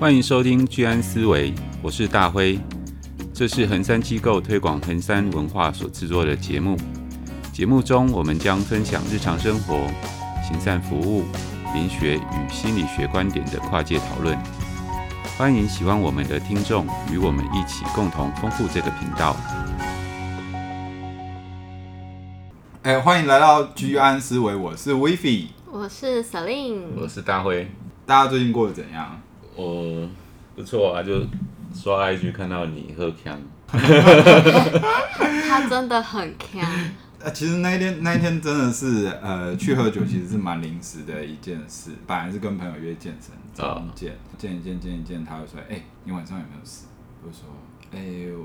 欢迎收听居安思维，我是大辉。这是恒山机构推广恒山文化所制作的节目。节目中，我们将分享日常生活、行善服务、灵学与心理学观点的跨界讨论。欢迎喜欢我们的听众与我们一起共同丰富这个频道。哎，欢迎来到居安思维，我是 w i f i 我是 Celine，我是大辉。大家最近过得怎样？我不错啊，就刷 IG 看到你喝康，他真的很康。呃，其实那一天那一天真的是呃去喝酒，其实是蛮临时的一件事。本来是跟朋友约健身，找见见一见见一见，他就说：“哎、欸，你晚上有没有事？”我说：“哎、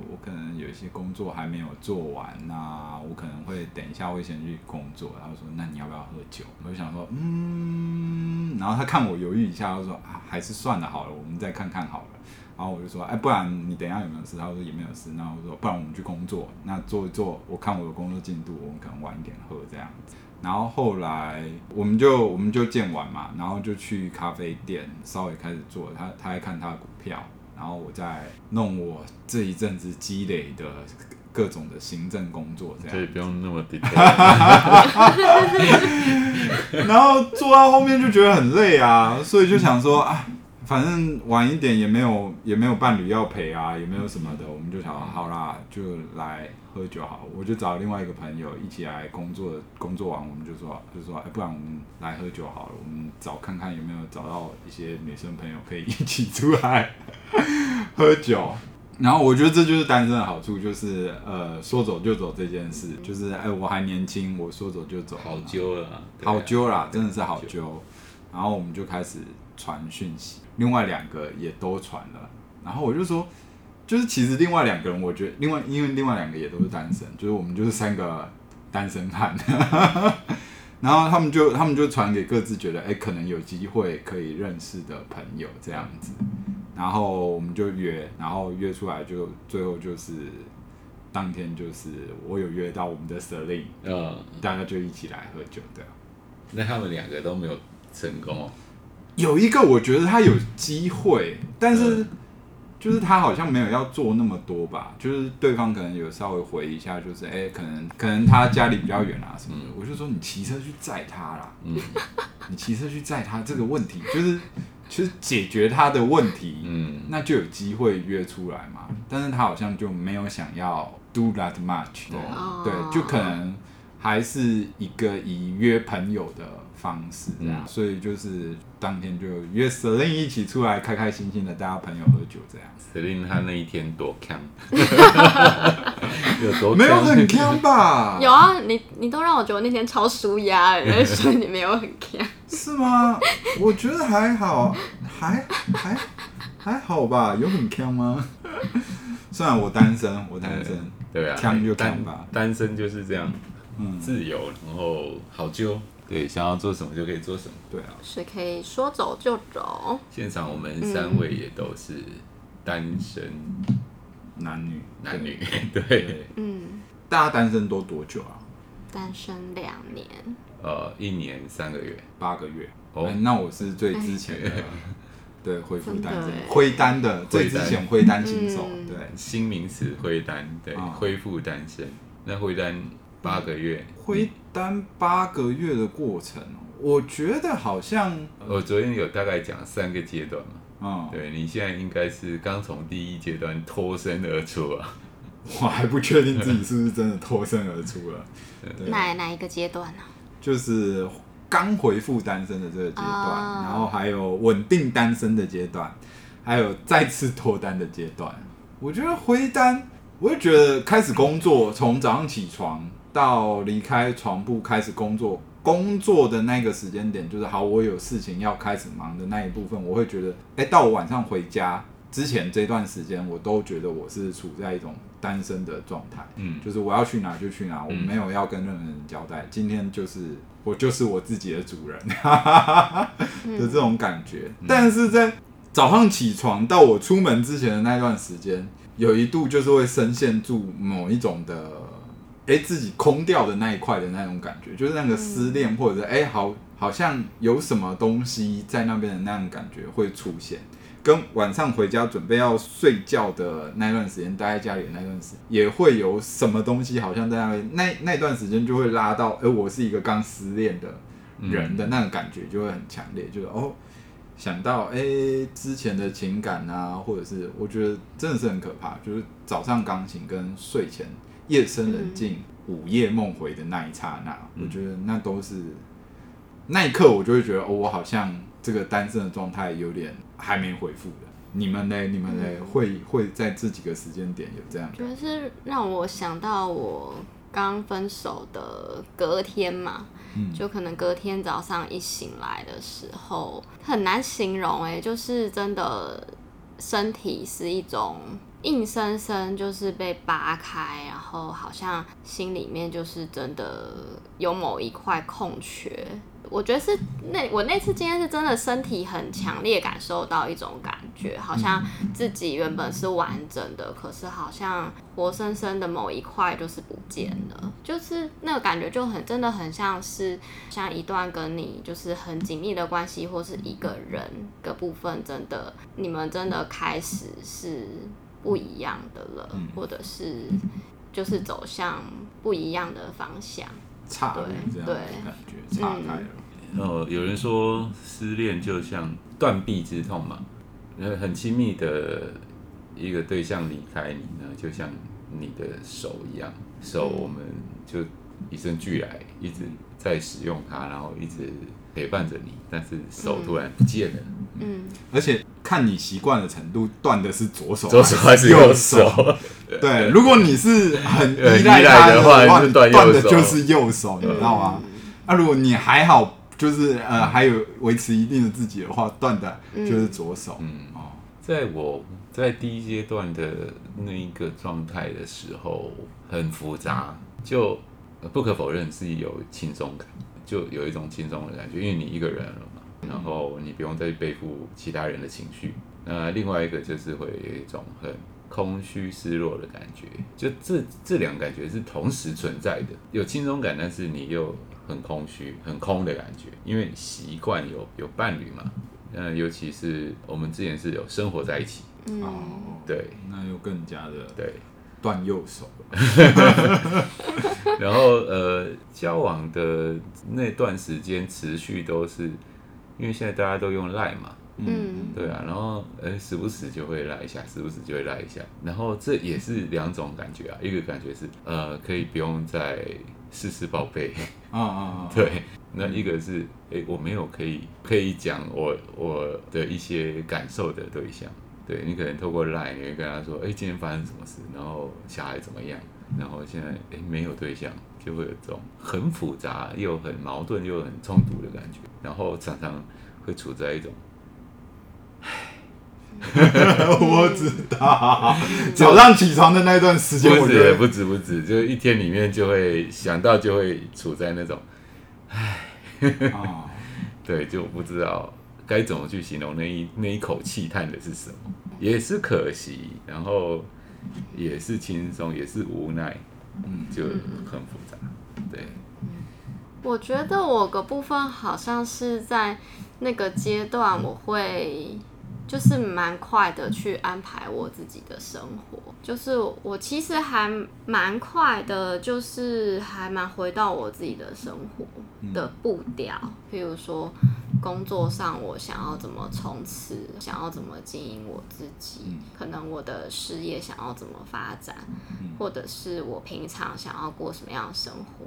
我可能有一些工作还没有做完，那我可能会等一下会先去工作。”然后说：“那你要不要喝酒？”我就想说：“嗯。”然后他看我犹豫一下，他说：“啊，还是算了好了，我们再看看好了。”然后我就说，哎，不然你等一下有没有事？他说也没有事。那我说，不然我们去工作，那做一做，我看我的工作进度，我们可能晚一点喝这样子。然后后来我们就我们就见完嘛，然后就去咖啡店稍微开始做。他他在看他的股票，然后我再弄我这一阵子积累的各种的行政工作这样。可以不用那么 detail。然后做到后面就觉得很累啊，所以就想说啊。反正晚一点也没有也没有伴侣要陪啊，也没有什么的，我们就想好啦，就来喝酒好。我就找另外一个朋友一起来工作，工作完我们就说就说，哎，不然我们来喝酒好了。我们找看看有没有找到一些女生朋友可以一起出来喝酒。然后我觉得这就是单身的好处，就是呃说走就走这件事，就是哎我还年轻，我说走就走，好揪了，好揪啦，真的是好揪。然后我们就开始传讯息。另外两个也都传了，然后我就说，就是其实另外两个人，我觉得另外因为另外两个也都是单身，就是我们就是三个单身汉，然后他们就他们就传给各自觉得哎可能有机会可以认识的朋友这样子，然后我们就约，然后约出来就最后就是当天就是我有约到我们的 Celine，嗯，大家就一起来喝酒的，那他们两个都没有成功？哦。有一个我觉得他有机会，但是就是他好像没有要做那么多吧，就是对方可能有稍微回一下，就是哎、欸，可能可能他家里比较远啊什么的，我就说你骑车去载他啦，嗯，你骑车去载他这个问题就是其实解决他的问题，嗯，那就有机会约出来嘛，但是他好像就没有想要 do that much，对，对，就可能还是一个以约朋友的。方式这样，所以就是当天就约 Celine 一起出来，开开心心的，大家朋友喝酒这样。Celine 他那一天多锵，有多没有很锵吧？有啊，你你都让我觉得那天超舒压，所以你没有很锵。是吗？我觉得还好，还还还好吧？有很锵吗？虽然我单身，我单身，对啊，锵就锵吧，单身就是这样，嗯，自由，然后好揪。对，想要做什么就可以做什么。对啊，是可以说走就走。现场我们三位也都是单身，男女。男女。对，对。嗯，大家单身都多久啊？单身两年，呃，一年三个月，八个月。哦，那我是最之前的，对，恢复单身，灰单的，最之前灰单新手，对，新名词灰单，对，恢复单身，那灰单。八个月，回单八个月的过程，我觉得好像我昨天有大概讲三个阶段嘛，嗯，对，你现在应该是刚从第一阶段脱身而出啊，我还不确定自己是不是真的脱身而出了，对。哪哪一个阶段呢？就是刚回复单身的这个阶段，哦、然后还有稳定单身的阶段，还有再次脱单的阶段。我觉得回单，我就觉得开始工作，从早上起床。到离开床铺开始工作，工作的那个时间点就是好，我有事情要开始忙的那一部分，我会觉得，哎，到我晚上回家之前这段时间，我都觉得我是处在一种单身的状态，嗯，就是我要去哪就去哪，我没有要跟任何人交代，嗯、今天就是我就是我自己的主人，哈哈哈的这种感觉。嗯、但是在早上起床到我出门之前的那段时间，有一度就是会深陷住某一种的。哎，自己空掉的那一块的那种感觉，就是那个失恋，或者是哎，好，好像有什么东西在那边的那种感觉会出现。跟晚上回家准备要睡觉的那段时间，待在家里的那段时间，也会有什么东西好像在那边那那段时间就会拉到，哎，我是一个刚失恋的人的那个感觉就会很强烈，就是哦。想到哎、之前的情感啊，或者是我觉得真的是很可怕，就是早上刚醒跟睡前夜深人静、嗯、午夜梦回的那一刹那，嗯、我觉得那都是那一刻，我就会觉得哦，我好像这个单身的状态有点还没恢复的。你们呢？你们呢？嗯、会会在这几个时间点有这样？就是让我想到我刚分手的隔天嘛。就可能隔天早上一醒来的时候，很难形容哎，就是真的身体是一种硬生生就是被扒开，然后好像心里面就是真的有某一块空缺。我觉得是那我那次今天是真的身体很强烈感受到一种感觉，好像自己原本是完整的，可是好像活生生的某一块就是不见了，就是那个感觉就很真的很像是像一段跟你就是很紧密的关系，或是一个人的部分，真的你们真的开始是不一样的了，或者是就是走向不一样的方向。差了这样感觉，岔开了。然后有人说失恋就像断臂之痛嘛，很亲密的一个对象离开你呢，就像你的手一样，手我们就与生俱来，一直在使用它，然后一直陪伴着你，但是手突然不见了。嗯，而且看你习惯的程度，断的是左手，左手还是右手？对，如果你是很依赖他的话，断的就是右手，你知道吗？那如果你还好，就是呃还有维持一定的自己的话，断的就是左手。嗯。哦，在我在第一阶段的那一个状态的时候，很复杂，就不可否认自己有轻松感，就有一种轻松的感觉，因为你一个人然后你不用再背负其他人的情绪。那另外一个就是会有一种很。空虚、失落的感觉，就这这两个感觉是同时存在的，有轻松感，但是你又很空虚、很空的感觉，因为习惯有有伴侣嘛，嗯，尤其是我们之前是有生活在一起，哦，对，那又更加的对。断右手，然后呃，交往的那段时间持续都是，因为现在大家都用 Line 嘛。嗯，对啊，然后呃，时不时就会赖一下，时不时就会赖一下，然后这也是两种感觉啊，一个感觉是呃，可以不用再事事报备，啊啊啊，对，那一个是哎，我没有可以可以讲我我的一些感受的对象，对，你可能透过赖，你会跟他说，哎，今天发生什么事，然后小孩怎么样，然后现在哎没有对象，就会有这种很复杂又很矛盾又很冲突的感觉，然后常常会处在一种。唉我知道，早上起床的那段时间，不止不止不止，就一天里面就会想到，就会处在那种，唉，对，就不知道该怎么去形容那一那一口气叹的是什么，也是可惜，然后也是轻松，也是无奈，嗯，就很复杂，对。我觉得我个部分好像是在那个阶段，我会。就是蛮快的去安排我自己的生活，就是我其实还蛮快的，就是还蛮回到我自己的生活的步调。譬如说工作上，我想要怎么冲刺，想要怎么经营我自己，可能我的事业想要怎么发展，或者是我平常想要过什么样的生活。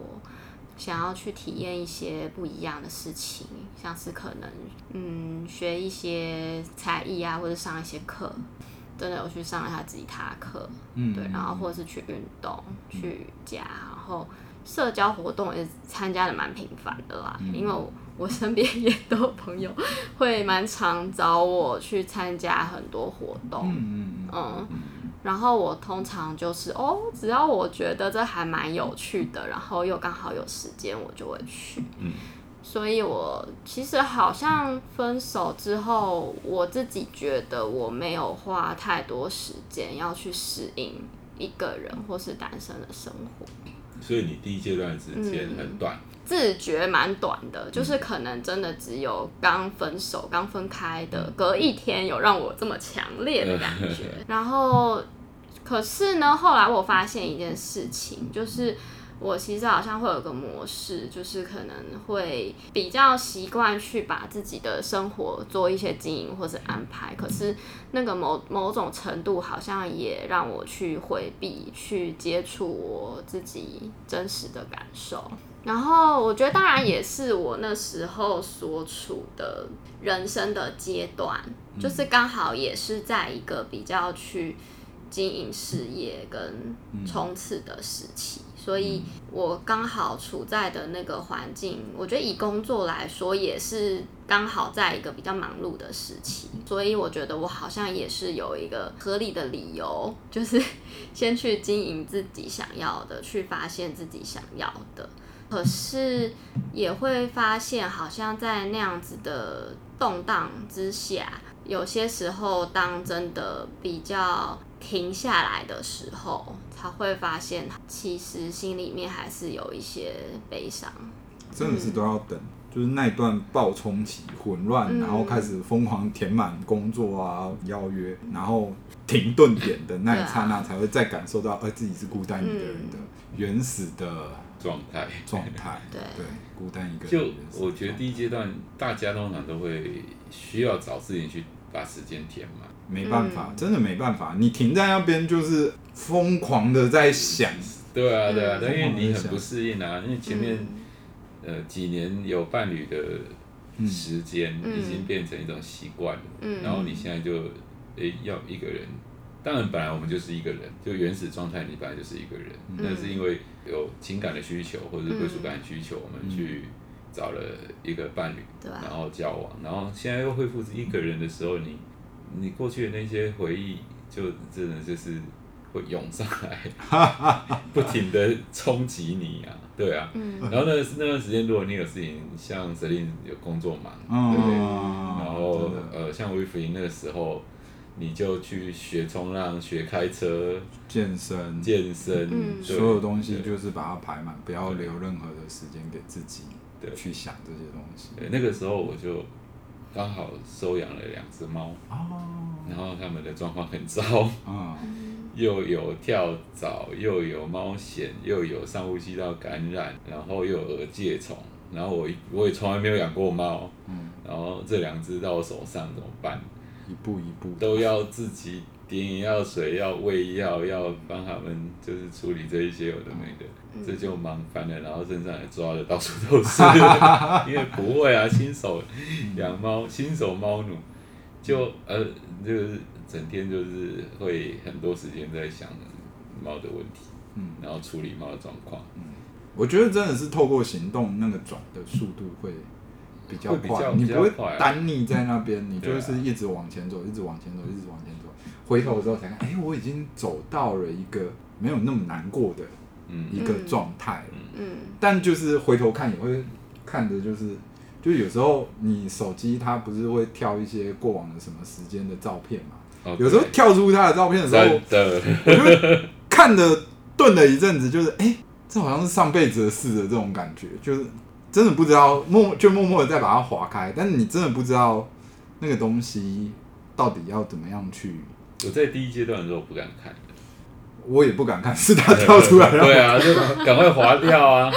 想要去体验一些不一样的事情，像是可能嗯学一些才艺啊，或者上一些课，真的有去上一下吉他课，嗯，对，然后或者是去运动、去家，然后社交活动也参加的蛮频繁的啦，嗯、因为我，我身边 也都有朋友会蛮常找我去参加很多活动，嗯。嗯然后我通常就是哦，只要我觉得这还蛮有趣的，然后又刚好有时间，我就会去。嗯，所以我其实好像分手之后，我自己觉得我没有花太多时间要去适应一个人或是单身的生活。所以你第一阶段时间很短。自觉蛮短的，就是可能真的只有刚分手、刚分开的隔一天有让我这么强烈的感觉。然后，可是呢，后来我发现一件事情，就是。我其实好像会有个模式，就是可能会比较习惯去把自己的生活做一些经营或者安排，可是那个某某种程度好像也让我去回避去接触我自己真实的感受。然后我觉得当然也是我那时候所处的人生的阶段，就是刚好也是在一个比较去经营事业跟冲刺的时期。所以我刚好处在的那个环境，我觉得以工作来说，也是刚好在一个比较忙碌的时期。所以我觉得我好像也是有一个合理的理由，就是 先去经营自己想要的，去发现自己想要的。可是也会发现，好像在那样子的动荡之下，有些时候当真的比较停下来的时候。才会发现，其实心里面还是有一些悲伤。真的是都要等，嗯、就是那段暴冲期混乱，嗯、然后开始疯狂填满工作啊、邀约，然后停顿点的那一刹那，才会再感受到，呃，自己是孤单一个人的原始的状态。状态，对对，孤单一个人。就我觉得第一阶段，大家通常都会需要找事情去把时间填满。没办法，真的没办法，你停在那边就是疯狂的在想。对啊，对啊，因为你很不适应啊，因为前面呃几年有伴侣的时间已经变成一种习惯，然后你现在就诶要一个人，当然本来我们就是一个人，就原始状态你本来就是一个人，但是因为有情感的需求或者归属感的需求，我们去找了一个伴侣，然后交往，然后现在又恢复一个人的时候，你。你过去的那些回忆，就真的就是会涌上来，不停的冲击你啊，对啊。嗯、然后那那段时间，如果你有事情，像 Celine 有工作忙，嗯、对不对？然后呃，像 Wifrey 那个时候，你就去学冲浪、学开车、健身、健身，嗯、所有东西就是把它排满，不要留任何的时间给自己，的，去想这些东西。对，那个时候我就。刚好收养了两只猫，然后他们的状况很糟，又有跳蚤，又有猫藓，又有上呼吸道感染，然后又有耳疥虫，然后我我也从来没有养过猫，然后这两只到我手上怎么办？一步一步。都要自己。点眼药水，要喂药，要帮他们就是处理这一些有的没的，嗯、这就忙翻了。然后身上也抓的到处都是，因为不会啊，新手养猫，新手猫奴，就呃就是整天就是会很多时间在想猫的问题，嗯，然后处理猫的状况，嗯，我觉得真的是透过行动，那个转的速度会比较快，你不会单腻在那边，你就是一直往前走，一直往前走，一直往前走。回头的时候才看，哎、欸，我已经走到了一个没有那么难过的一个状态了。嗯，嗯，但就是回头看也会看着，就是就有时候你手机它不是会跳一些过往的什么时间的照片嘛？Okay, 有时候跳出他的照片的时候，的。我就看的顿了一阵子，就是哎、欸，这好像是上辈子的事的这种感觉，就是真的不知道默就默默的再把它划开，但是你真的不知道那个东西到底要怎么样去。我在第一阶段的时候不敢看，我也不敢看，是他跳出来了。对啊，就赶快划掉啊！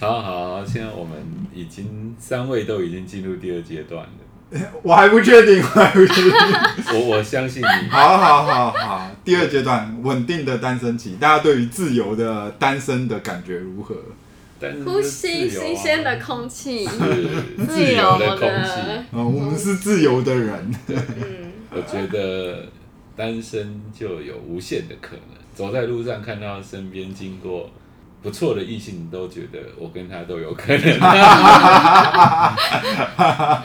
好好，现在我们已经三位都已经进入第二阶段了，我还不确定，我还不确定。我我相信你。好好好好，第二阶段稳定的单身期，大家对于自由的单身的感觉如何？呼吸新鲜的空气，自由的空气。嗯，我们是自由的人。嗯，我觉得单身就有无限的可能。走在路上看到身边经过不错的异性，都觉得我跟他都有可能。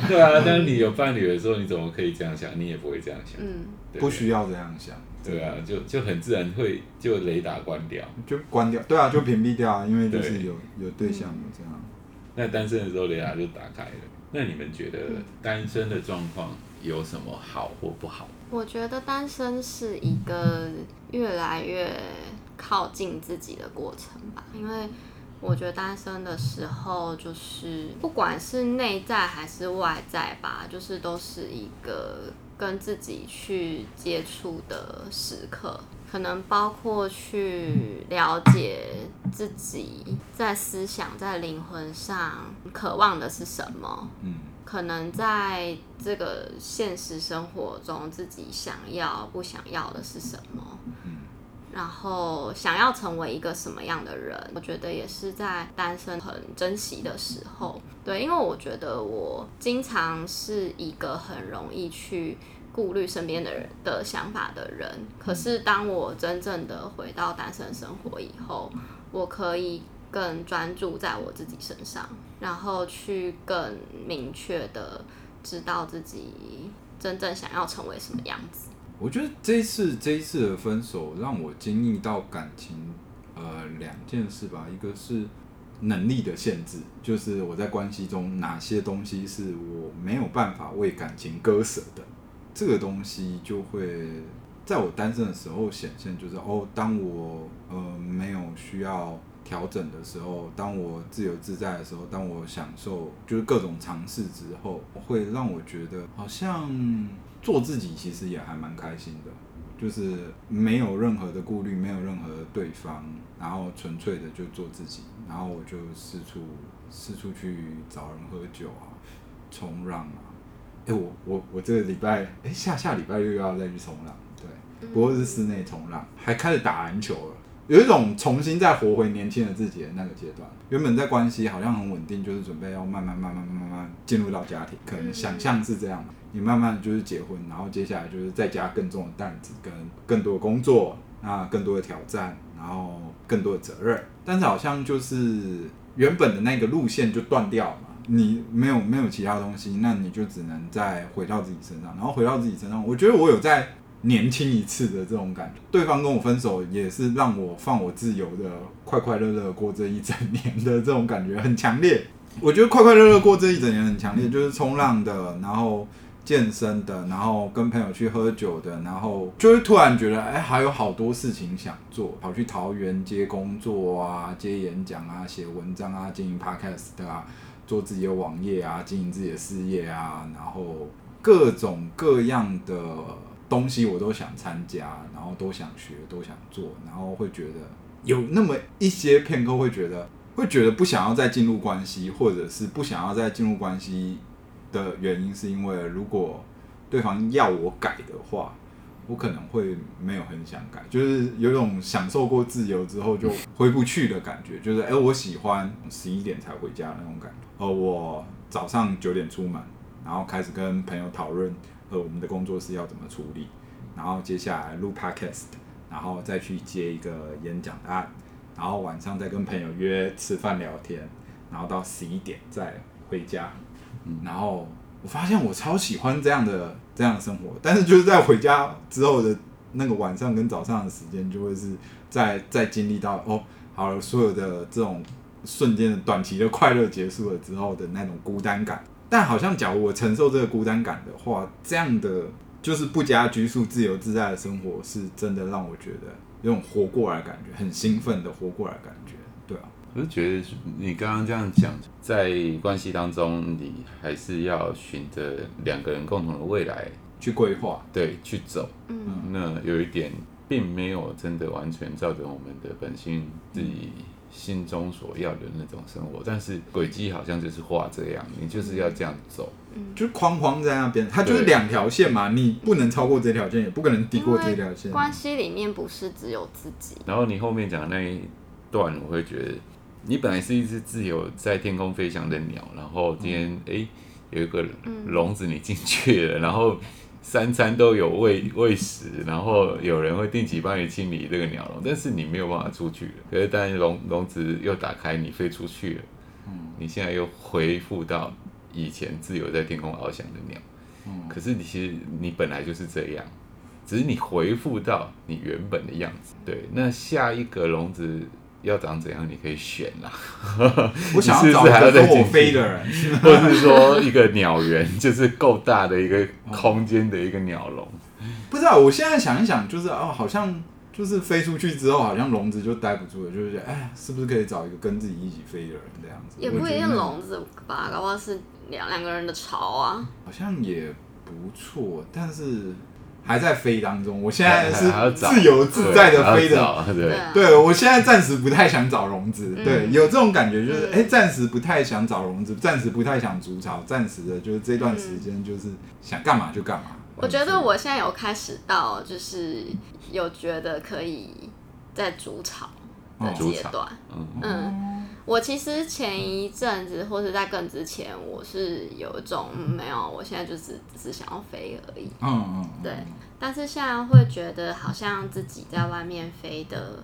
对啊，当你有伴侣的时候，你怎么可以这样想？你也不会这样想。嗯，不需要这样想。对啊，就就很自然会就雷达关掉，就关掉。对啊，就屏蔽掉啊，因为就是有对有对象了这样。那单身的时候雷达就打开了。那你们觉得单身的状况有什么好或不好？我觉得单身是一个越来越靠近自己的过程吧，因为我觉得单身的时候，就是不管是内在还是外在吧，就是都是一个跟自己去接触的时刻，可能包括去了解自己在思想、在灵魂上渴望的是什么。嗯，可能在这个现实生活中，自己想要不想要的是什么。然后想要成为一个什么样的人，我觉得也是在单身很珍惜的时候。对，因为我觉得我经常是一个很容易去顾虑身边的人的想法的人。可是当我真正的回到单身生活以后，我可以更专注在我自己身上，然后去更明确的知道自己真正想要成为什么样子。我觉得这一次这一次的分手让我经历到感情，呃，两件事吧。一个是能力的限制，就是我在关系中哪些东西是我没有办法为感情割舍的，这个东西就会在我单身的时候显现。就是哦，当我呃没有需要调整的时候，当我自由自在的时候，当我享受就是各种尝试之后，会让我觉得好像。做自己其实也还蛮开心的，就是没有任何的顾虑，没有任何的对方，然后纯粹的就做自己，然后我就四处四处去找人喝酒啊，冲浪啊，哎、欸，我我我这个礼拜，哎、欸，下下礼拜又要再去冲浪，对，不过是室内冲浪，还开始打篮球了，有一种重新再活回年轻的自己的那个阶段。原本在关系好像很稳定，就是准备要慢慢慢慢慢慢进入到家庭，可能想象是这样。你慢慢就是结婚，然后接下来就是再加更重的担子，跟更多的工作，那更多的挑战，然后更多的责任。但是好像就是原本的那个路线就断掉了嘛，你没有没有其他东西，那你就只能再回到自己身上，然后回到自己身上。我觉得我有在年轻一次的这种感觉。对方跟我分手也是让我放我自由的，快快乐乐过这一整年的这种感觉很强烈。我觉得快快乐乐过这一整年很强烈，就是冲浪的，然后。健身的，然后跟朋友去喝酒的，然后就会突然觉得，哎，还有好多事情想做，跑去桃园接工作啊，接演讲啊，写文章啊，经营 podcast 啊，做自己的网页啊，经营自己的事业啊，然后各种各样的东西我都想参加，然后都想学，都想做，然后会觉得有那么一些片刻会觉得，会觉得不想要再进入关系，或者是不想要再进入关系。的原因是因为，如果对方要我改的话，我可能会没有很想改，就是有种享受过自由之后就回不去的感觉，就是哎、我喜欢十一点才回家那种感觉，而，我早上九点出门，然后开始跟朋友讨论，呃，我们的工作室要怎么处理，然后接下来录 podcast，然后再去接一个演讲的案，然后晚上再跟朋友约吃饭聊天，然后到十一点再回家。然后我发现我超喜欢这样的这样的生活，但是就是在回家之后的那个晚上跟早上的时间，就会是在在经历到哦，好了，所有的这种瞬间的短期的快乐结束了之后的那种孤单感。但好像假如我承受这个孤单感的话，这样的就是不加拘束、自由自在的生活，是真的让我觉得有种活过来的感觉，很兴奋的活过来的感觉，对啊。我是觉得你刚刚这样讲，在关系当中，你还是要循着两个人共同的未来去规划，对，去走。嗯，那有一点，并没有真的完全照着我们的本心自己心中所要的那种生活，但是轨迹好像就是画这样，你就是要这样走，嗯，就是框框在那边，它就是两条线嘛，你不能超过这条线，也不可能抵过这条线。关系里面不是只有自己。然后你后面讲的那一段，我会觉得。你本来是一只自由在天空飞翔的鸟，然后今天哎、嗯欸、有一个笼子你进去了，然后三餐都有喂喂食，然后有人会定期帮你清理这个鸟笼，但是你没有办法出去了。可是当笼笼子又打开，你飞出去了，嗯，你现在又恢复到以前自由在天空翱翔的鸟，嗯，可是你其实你本来就是这样，只是你恢复到你原本的样子。对，那下一个笼子。要长怎样？你可以选啦。我想要找一个跟我飞的人，或者是说一个鸟园，就是够大的一个空间的一个鸟笼。不知道，我现在想一想，就是哦，好像就是飞出去之后，好像笼子就待不住了，就是哎，是不是可以找一个跟自己一起飞的人这样子？也不一定笼子吧，搞不好是两两个人的巢啊。好像也不错，但是。还在飞当中，我现在是 自由自在的飞的。对，对我现在暂时不太想找笼子，嗯、对，有这种感觉，就是哎，暂、欸、时不太想找融资，暂时不太想筑巢，暂时的，就是这段时间就是想干嘛就干嘛。我觉得我现在有开始到，就是有觉得可以在筑巢的阶段，嗯。嗯我其实前一阵子，或者在更之前，我是有一种没有，我现在就只只是想要飞而已。嗯嗯，对。但是现在会觉得好像自己在外面飞的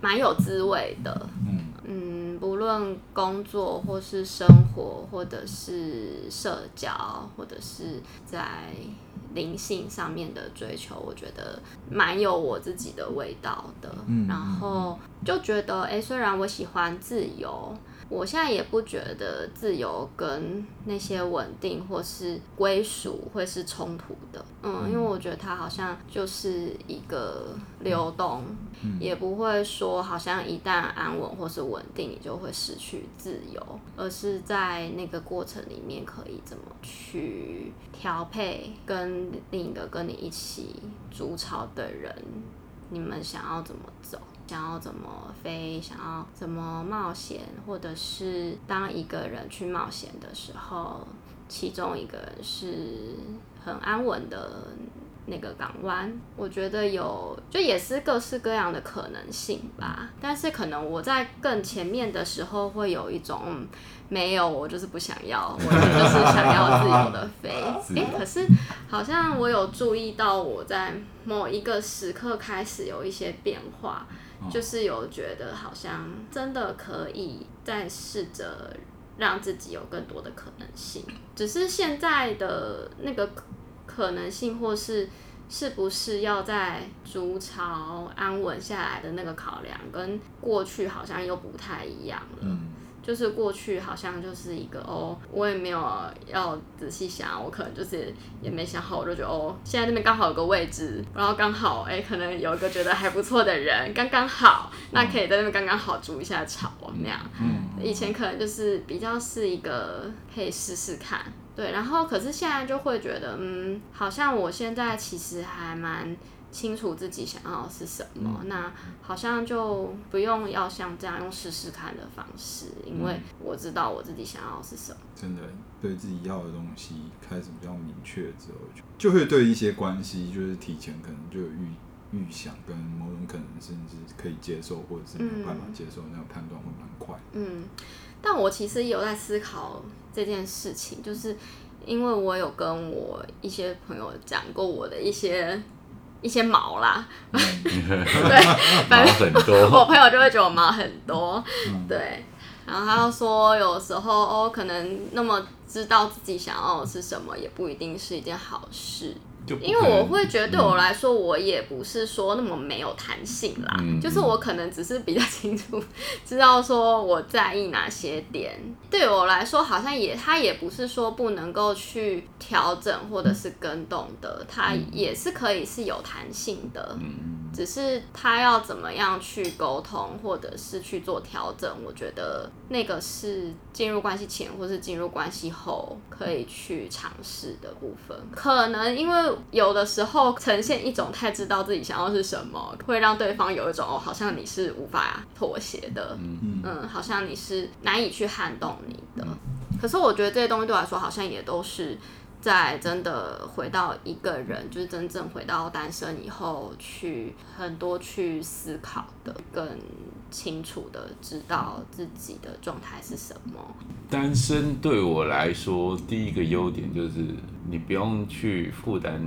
蛮有滋味的。嗯嗯，不论工作或是生活，或者是社交，或者是在。灵性上面的追求，我觉得蛮有我自己的味道的。嗯，然后就觉得，哎，虽然我喜欢自由。我现在也不觉得自由跟那些稳定或是归属会是冲突的，嗯，因为我觉得它好像就是一个流动，也不会说好像一旦安稳或是稳定，你就会失去自由，而是在那个过程里面可以怎么去调配，跟另一个跟你一起筑巢的人，你们想要怎么走。想要怎么飞，想要怎么冒险，或者是当一个人去冒险的时候，其中一个人是很安稳的那个港湾，我觉得有就也是各式各样的可能性吧。但是可能我在更前面的时候会有一种。没有，我就是不想要，我就是想要自由的飞。哎、欸，可是好像我有注意到，我在某一个时刻开始有一些变化，就是有觉得好像真的可以再试着让自己有更多的可能性。只是现在的那个可能性，或是是不是要在筑巢安稳下来的那个考量，跟过去好像又不太一样了。就是过去好像就是一个哦，我也没有要仔细想，我可能就是也没想好，我就觉得哦，现在这边刚好有个位置，然后刚好哎，可能有一个觉得还不错的人，刚刚好，那可以在那边刚刚好煮一下炒那样。嗯，以前可能就是比较是一个可以试试看，对，然后可是现在就会觉得，嗯，好像我现在其实还蛮。清楚自己想要的是什么，嗯，那好像就不用要像这样用试试看的方式，因为我知道我自己想要的是什么。真的，对自己要的东西开始比较明确之后，就会对一些关系就是提前可能就有预预想，跟某种可能甚至可以接受，或者是没有办法接受，那个判断会蛮快。嗯，但我其实有在思考这件事情，就是因为我有跟我一些朋友讲过我的一些。一些毛啦，嗯、对，反正很多，我朋友就会觉得我毛很多，嗯、对，然后他又说有时候哦，可能那么知道自己想要的是什么，也不一定是一件好事。因为我会觉得对我来说，我也不是说那么没有弹性啦，嗯、就是我可能只是比较 清楚知道说我在意哪些点。对我来说，好像也它也不是说不能够去调整或者是更动的，它也是可以是有弹性的。只是他要怎么样去沟通，或者是去做调整，我觉得那个是进入关系前或是进入关系后可以去尝试的部分。可能因为有的时候呈现一种太知道自己想要是什么，会让对方有一种哦，好像你是无法妥协的，嗯，嗯，好像你是难以去撼动你的。可是我觉得这些东西对我来说，好像也都是。在真的回到一个人，就是真正回到单身以后，去很多去思考的，更清楚的知道自己的状态是什么。单身对我来说，第一个优点就是你不用去负担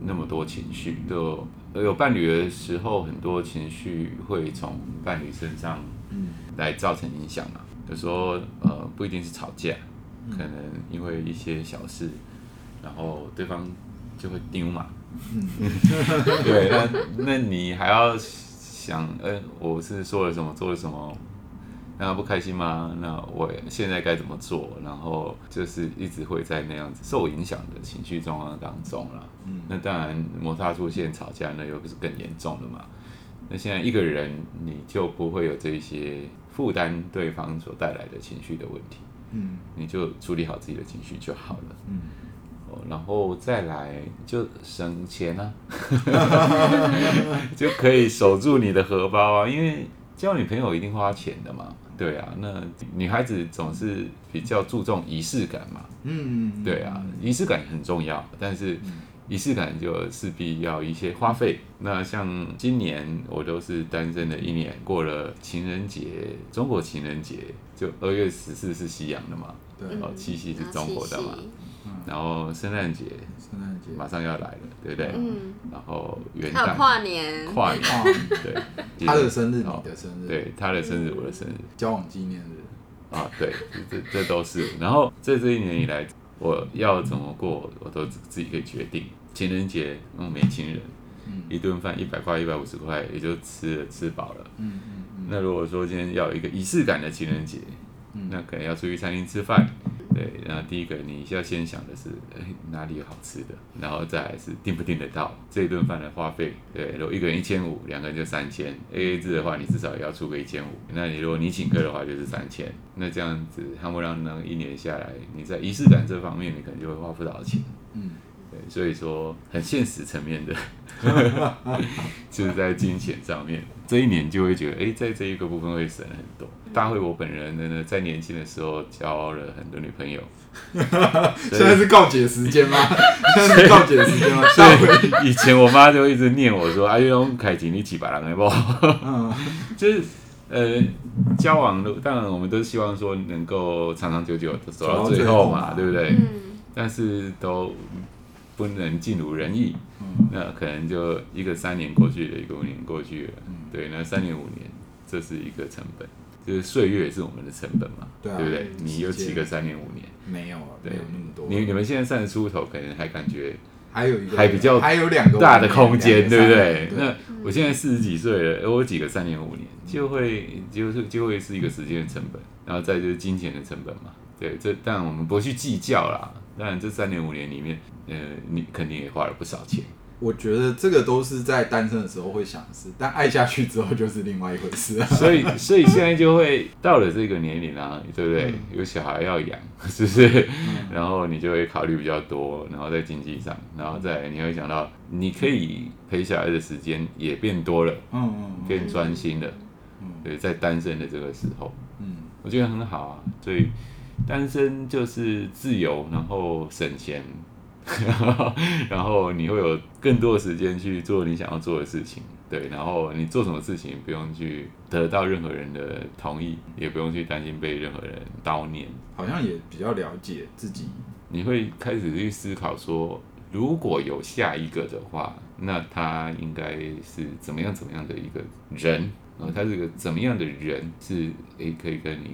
那么多情绪。就有伴侣的时候，很多情绪会从伴侣身上来造成影响嘛。有时候呃，不一定是吵架，可能因为一些小事。然后对方就会丢嘛，对，那那你还要想，呃，我是说了什么，做了什么，让他不开心吗？那我现在该怎么做？然后就是一直会在那样子受影响的情绪状况当中了。嗯，那当然摩擦出现吵架，那又不是更严重了嘛？那现在一个人你就不会有这些负担对方所带来的情绪的问题，嗯，你就处理好自己的情绪就好了，嗯，哦，然后再来就省钱啊，就可以守住你的荷包啊，因为交女朋友一定花钱的嘛。对啊，那女孩子总是比较注重仪式感嘛。嗯，对啊，仪式感很重要，但是仪式感就势必要一些花费。那像今年我都是单身的一年，过了情人节，中国情人节就二月十四是西洋的嘛，对，哦，七夕是中国的嘛。然后圣诞节，圣诞节马上要来了，对不对？嗯。然后元旦，还有跨年，跨年，对。他的生日，你的生日，对，他的生日，我的生日，交往纪念日，啊，对，这这都是。然后这这一年以来，我要怎么过，我都自己可以决定。情人节，嗯，没情人，一顿饭一百块、一百五十块，也就吃了吃饱了。嗯嗯。那如果说今天要有一个仪式感的情人节，那可能要出去餐厅吃饭。对，然后第一个你需要先想的是，哎，哪里有好吃的，然后再来是订不订得到这一顿饭的花费。对，如果一个人一千五，两个人就三千，A A 制的话，你至少也要出个一千五。那你如果你请客的话，就是三千。那这样子，他们让那一年下来，你在仪式感这方面，你可能就会花不少钱。嗯，对，所以说很现实层面的，就是在金钱上面，这一年就会觉得，哎，在这一个部分会省很多。大会，我本人呢，在年轻的时候交了很多女朋友。现在是告解时间吗？现在是告解时间吗？所以以前我妈就一直念我说：“哎呦，凯吉，你几把人好不好？”嗯，就是呃，交往的当然我们都希望说能够长长久久的走到最后嘛，对不对？嗯。但是都不能尽如人意。嗯。那可能就一个三年过去了，一个五年过去了。嗯。对，那三年五年，这是一个成本。就是岁月也是我们的成本嘛，对，啊、对不对？你又几个三年五年？没有啊，对没有那么多。你你们现在三十出头，可能还感觉还有一个还比较还有两个大的空间，对不对？对那我现在四十几岁了，我几个三年五年，就会就是就会是一个时间的成本，然后再就是金钱的成本嘛。对，这当然我们不去计较啦。当然这三年五年里面，呃，你肯定也花了不少钱。我觉得这个都是在单身的时候会想的事，但爱下去之后就是另外一回事。所以，所以现在就会到了这个年龄啊，对不对？嗯、有小孩要养，是不是？嗯、然后你就会考虑比较多，然后在经济上，然后再你会想到，你可以陪小孩的时间也变多了，嗯嗯，嗯变专心了，嗯，对，在单身的这个时候，嗯，我觉得很好啊。所以单身就是自由，然后省钱。然后你会有更多的时间去做你想要做的事情，对。然后你做什么事情不用去得到任何人的同意，也不用去担心被任何人叨念。好像也比较了解自己。你会开始去思考说，如果有下一个的话，那他应该是怎么样怎么样的一个人？然后他是个怎么样的人是诶可以跟你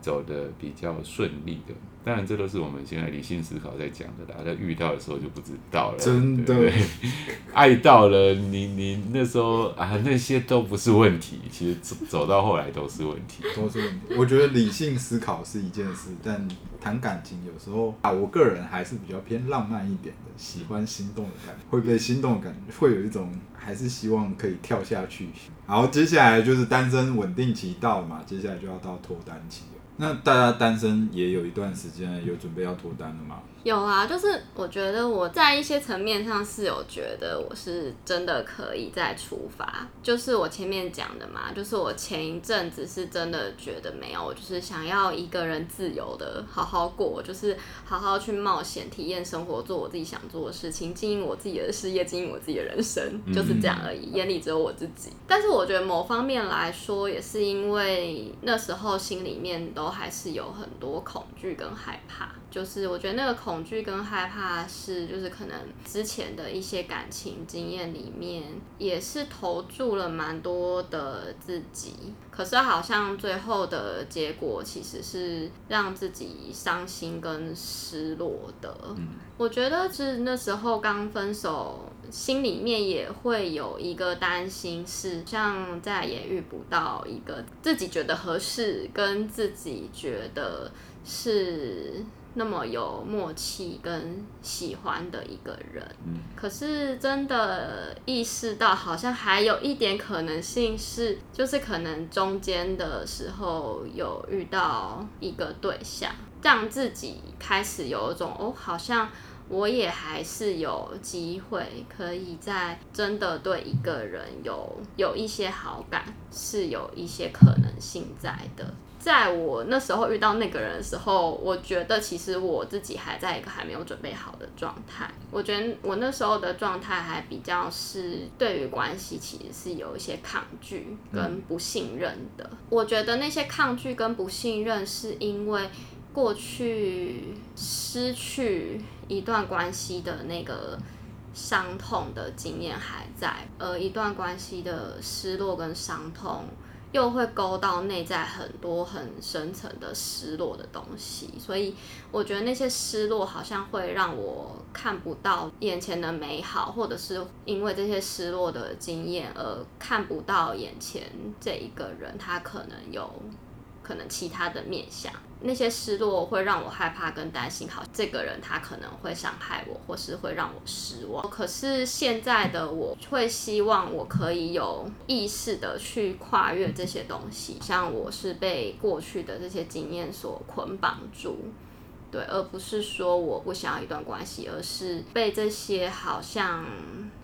走的比较顺利的？当然，这都是我们现在理性思考在讲的啦。在遇到的时候就不知道了，真的。对对 爱到了，你你那时候啊，那些都不是问题。其实走走到后来都是问题，都是问题。我觉得理性思考是一件事，但谈感情有时候啊，我个人还是比较偏浪漫一点的，喜欢心动的感觉，会被心动的感觉，会有一种还是希望可以跳下去。好，接下来就是单身稳定期到了嘛，接下来就要到脱单期了。那大家单身也有一段时间，有准备要脱单了吗？有啊，就是我觉得我在一些层面上是有觉得我是真的可以再出发，就是我前面讲的嘛，就是我前一阵子是真的觉得没有，我就是想要一个人自由的好好过，就是好好去冒险、体验生活，做我自己想做的事情，经营我自己的事业，经营我自己的人生，就是这样而已。嗯、眼里只有我自己。但是我觉得某方面来说，也是因为那时候心里面都还是有很多恐惧跟害怕。就是我觉得那个恐惧跟害怕是，就是可能之前的一些感情经验里面，也是投注了蛮多的自己，可是好像最后的结果其实是让自己伤心跟失落的。嗯，我觉得是那时候刚分手，心里面也会有一个担心，是像再也遇不到一个自己觉得合适跟自己觉得是。那么有默契跟喜欢的一个人，嗯，可是真的意识到好像还有一点可能性是，就是可能中间的时候有遇到一个对象，让自己开始有一种哦，好像我也还是有机会可以在真的对一个人有有一些好感，是有一些可能性在的。在我那时候遇到那个人的时候，我觉得其实我自己还在一个还没有准备好的状态。我觉得我那时候的状态还比较是对于关系其实是有一些抗拒跟不信任的。我觉得那些抗拒跟不信任是因为过去失去一段关系的那个伤痛的经验还在，而一段关系的失落跟伤痛。又会勾到内在很多很深层的失落的东西，所以我觉得那些失落好像会让我看不到眼前的美好，或者是因为这些失落的经验而看不到眼前这一个人，他可能有可能其他的面相。那些失落会让我害怕跟担心，好，这个人他可能会伤害我，或是会让我失望。可是现在的我会希望我可以有意识的去跨越这些东西，像我是被过去的这些经验所捆绑住，对，而不是说我不想要一段关系，而是被这些好像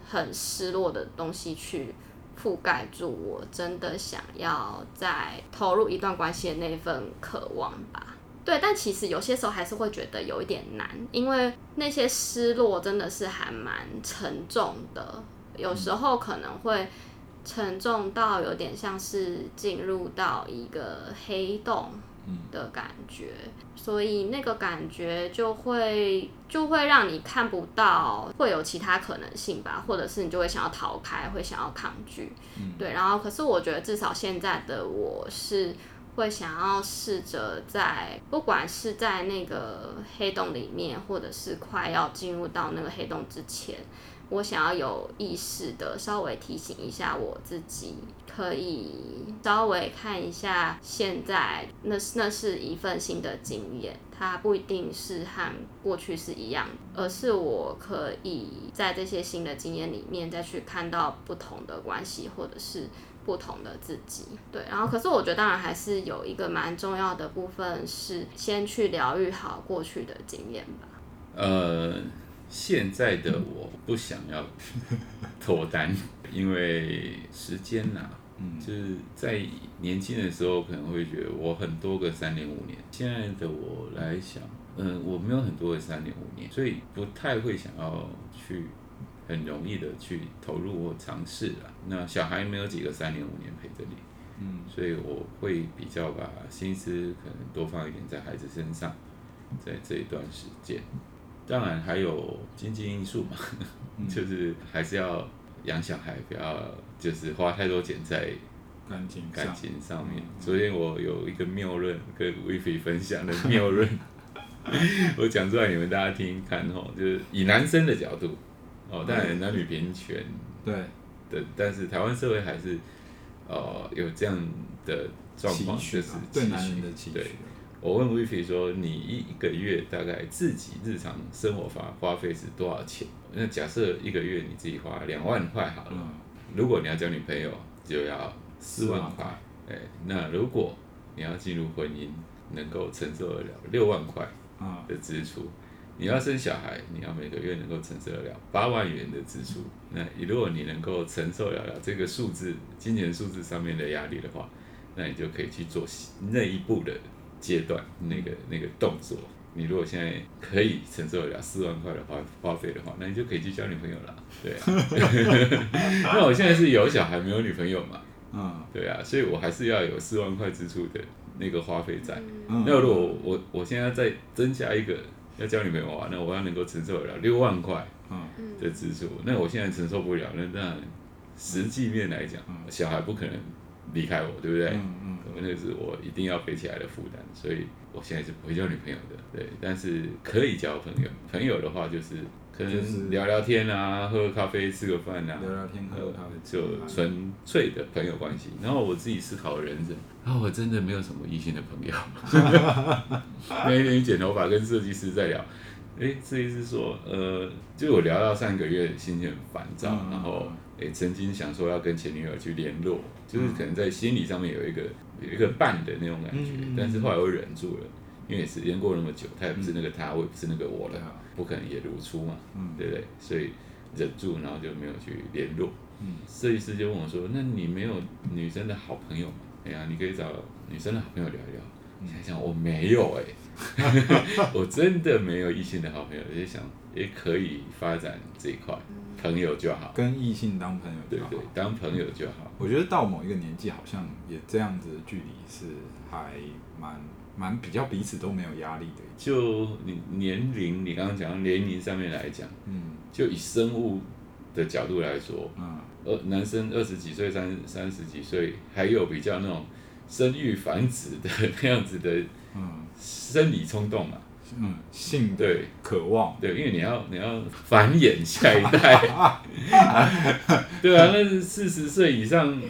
很失落的东西去。覆盖住我真的想要再投入一段关系的那份渴望吧。对，但其实有些时候还是会觉得有一点难，因为那些失落真的是还蛮沉重的，有时候可能会沉重到有点像是进入到一个黑洞。的感觉，所以那个感觉就会就会让你看不到会有其他可能性吧，或者是你就会想要逃开，会想要抗拒，对。然后，可是我觉得至少现在的我是会想要试着在，不管是在那个黑洞里面，或者是快要进入到那个黑洞之前。我想要有意识的稍微提醒一下我自己，可以稍微看一下现在，那是那是一份新的经验，它不一定是和过去是一样，而是我可以在这些新的经验里面再去看到不同的关系，或者是不同的自己。对，然后可是我觉得当然还是有一个蛮重要的部分是先去疗愈好过去的经验吧。呃。现在的我不想要 脱单，因为时间呐、啊，嗯，就是在年轻的时候可能会觉得我很多个三年五年，现在的我来想，嗯，我没有很多个三年五年，所以不太会想要去很容易的去投入或尝试了。那小孩没有几个三年五年陪着你，嗯，所以我会比较把心思可能多放一点在孩子身上，在这一段时间。当然还有经济因素嘛，嗯、就是还是要养小孩，不要就是花太多钱在感情感情上面。昨天我有一个谬论跟威菲分享的谬论，我讲出来你们大家听听看哦，就是以男生的角度哦，当然男女平权对的，但是台湾社会还是呃有这样的状况，就是对男人的期许。我问 Vivi 说：“你一个月大概自己日常生活花花费是多少钱？那假设一个月你自己花两万块好了，嗯、如果你要交女朋友就要四万块，哎，那如果你要进入婚姻，能够承受得了六万块的支出，嗯、你要生小孩，你要每个月能够承受得了八万元的支出。那如果你能够承受得了这个数字金钱数字上面的压力的话，那你就可以去做那一步的。”阶段那个那个动作，你如果现在可以承受得了四万块的花花费的话，那你就可以去交女朋友了，对啊。那我现在是有小孩没有女朋友嘛，嗯，对啊，所以我还是要有四万块支出的那个花费在。嗯、那如果我我我现在再增加一个要交女朋友的话，那我要能够承受得了六万块的支出，那我现在承受不了，那那实际面来讲，小孩不可能离开我，对不对？嗯嗯，那是我一定要背起来的负担，所以我现在是不会交女朋友的，对，但是可以交朋友。朋友的话就是可能聊聊天啊，喝喝咖啡，吃个饭啊，聊聊天，喝喝咖啡，就纯粹的朋友关系。然后我自己思考的人生，啊，我真的没有什么异性的朋友。那一天剪头发跟设计师在聊。哎，这意思是说，呃，就我聊到上个月心情很烦躁，嗯、然后诶曾经想说要跟前女友去联络，就是可能在心理上面有一个有一个伴的那种感觉，嗯、但是后来我忍住了，因为时间过那么久，他也不是那个他，我也不是那个我了，嗯、不可能也如初嘛，嗯、对不对？所以忍住，然后就没有去联络。嗯，设计师就问我说：“那你没有女生的好朋友吗？哎呀，你可以找女生的好朋友聊一聊。”想想我没有哎、欸，我真的没有异性的好朋友，也想也可以发展这一块，朋友就好，跟异性当朋友就好，对对，当朋友就好。我觉得到某一个年纪，好像也这样子的距离是还蛮蛮比较彼此都没有压力的。就你年龄，你刚刚讲到年龄上面来讲，嗯，就以生物的角度来说，嗯，二，男生二十几岁、三三十几岁，还有比较那种。生育繁殖的那样子的，嗯，生理冲动嘛，嗯，性对。渴望，对，因为你要你要繁衍下一代，对啊，那是四十岁以上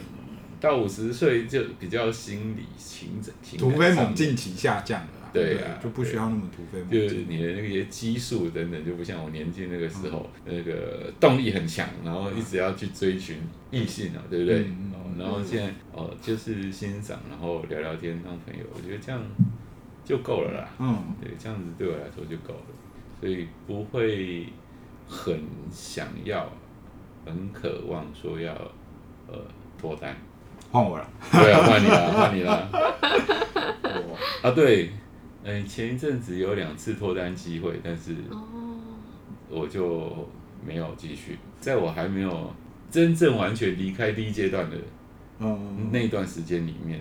到五十岁就比较心理情整，突飞猛进期下降了。对啊，就不需要那么突飞猛进。就是你的那些激素等等，就不像我年轻那个时候，那个动力很强，然后一直要去追寻异性啊，对不对？然后现在哦，就是欣赏，然后聊聊天当朋友，我觉得这样就够了啦。嗯，对，这样子对我来说就够了，所以不会很想要、很渴望说要呃脱单。换我了，对啊，换你了，换你了。啊，对。嗯，前一阵子有两次脱单机会，但是我就没有继续。在我还没有真正完全离开第一阶段的那段时间里面，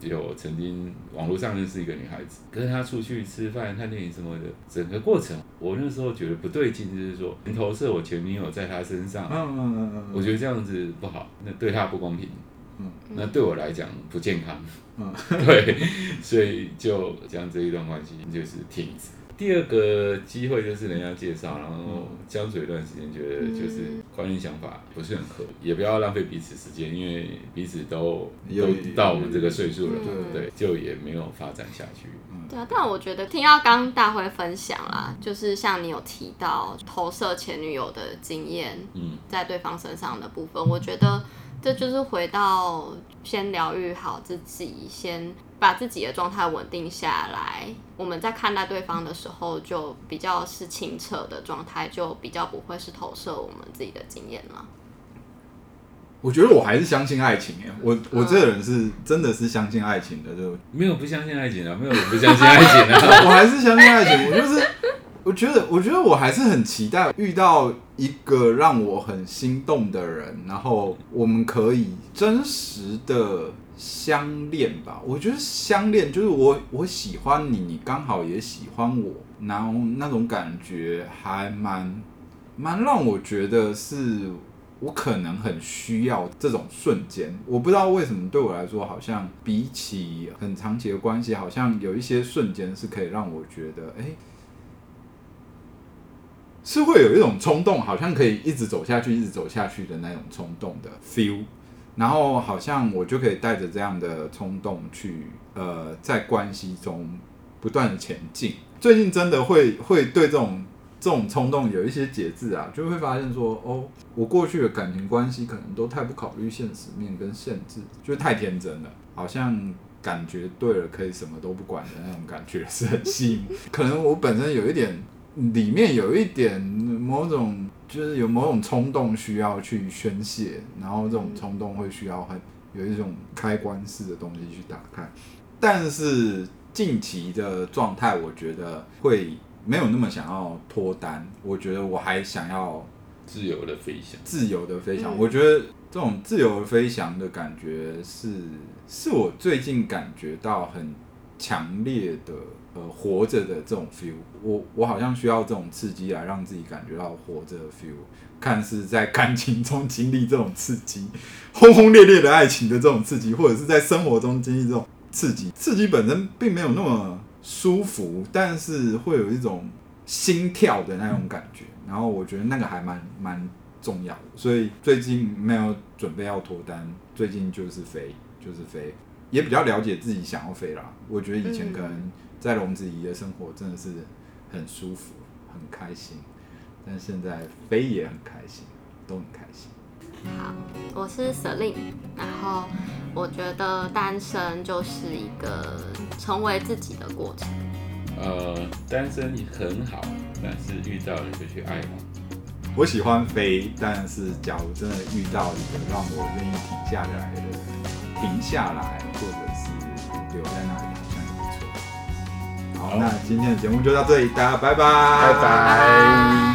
有曾经网络上认识一个女孩子，跟她出去吃饭、看电影什么的，整个过程我那时候觉得不对劲，就是说投射我前女友在她身上，嗯嗯嗯嗯我觉得这样子不好，那对她不公平。那对我来讲不健康，嗯，对，所以就将这一段关系就是停止。第二个机会就是人家介绍，然后相处一段时间，觉得就是观念想法不是很合，也不要浪费彼此时间，因为彼此都都到我们这个岁数了，对对，就也没有发展下去。对啊，但我觉得听到刚大辉分享啦，就是像你有提到投射前女友的经验，嗯，在对方身上的部分，我觉得。这就是回到先疗愈好自己，先把自己的状态稳定下来。我们在看待对方的时候，就比较是清澈的状态，就比较不会是投射我们自己的经验了。我觉得我还是相信爱情耶，我我这个人是真的是相信爱情的，就没有不相信爱情啊，没有不相信爱情啊，我还是相信爱情，我就是。我觉得，我觉得我还是很期待遇到一个让我很心动的人，然后我们可以真实的相恋吧。我觉得相恋就是我我喜欢你，你刚好也喜欢我，然后那种感觉还蛮蛮让我觉得是我可能很需要这种瞬间。我不知道为什么对我来说，好像比起很长期的关系，好像有一些瞬间是可以让我觉得，哎。是会有一种冲动，好像可以一直走下去，一直走下去的那种冲动的 feel，然后好像我就可以带着这样的冲动去，呃，在关系中不断的前进。最近真的会会对这种这种冲动有一些节制啊，就会发现说，哦，我过去的感情关系可能都太不考虑现实面跟限制，就太天真了，好像感觉对了可以什么都不管的那种感觉是很吸引。可能我本身有一点。里面有一点某种，就是有某种冲动需要去宣泄，然后这种冲动会需要很有一种开关式的东西去打开。但是近期的状态，我觉得会没有那么想要脱单。我觉得我还想要自由的飞翔，自由的飞翔。我觉得这种自由飞翔的感觉是，是我最近感觉到很强烈的呃活着的这种 feel，我我好像需要这种刺激来让自己感觉到活着的 feel。看似在感情中经历这种刺激，轰轰烈烈的爱情的这种刺激，或者是在生活中经历这种刺激，刺激本身并没有那么舒服，但是会有一种心跳的那种感觉。然后我觉得那个还蛮蛮重要的，所以最近没有准备要脱单，最近就是飞，就是飞，也比较了解自己想要飞啦。我觉得以前可能在笼子里的生活真的是很舒服，很开心。但现在飞也很开心，都很开心。好，我是 Celine，然后我觉得单身就是一个成为自己的过程。呃，单身很好，但是遇到了就去爱吧。我喜欢飞，但是假如真的遇到一个让我愿意停下来的，停下来，或者是留在那里，好像也不错。好，好，那今天的节目就到这里，大家拜拜，拜拜。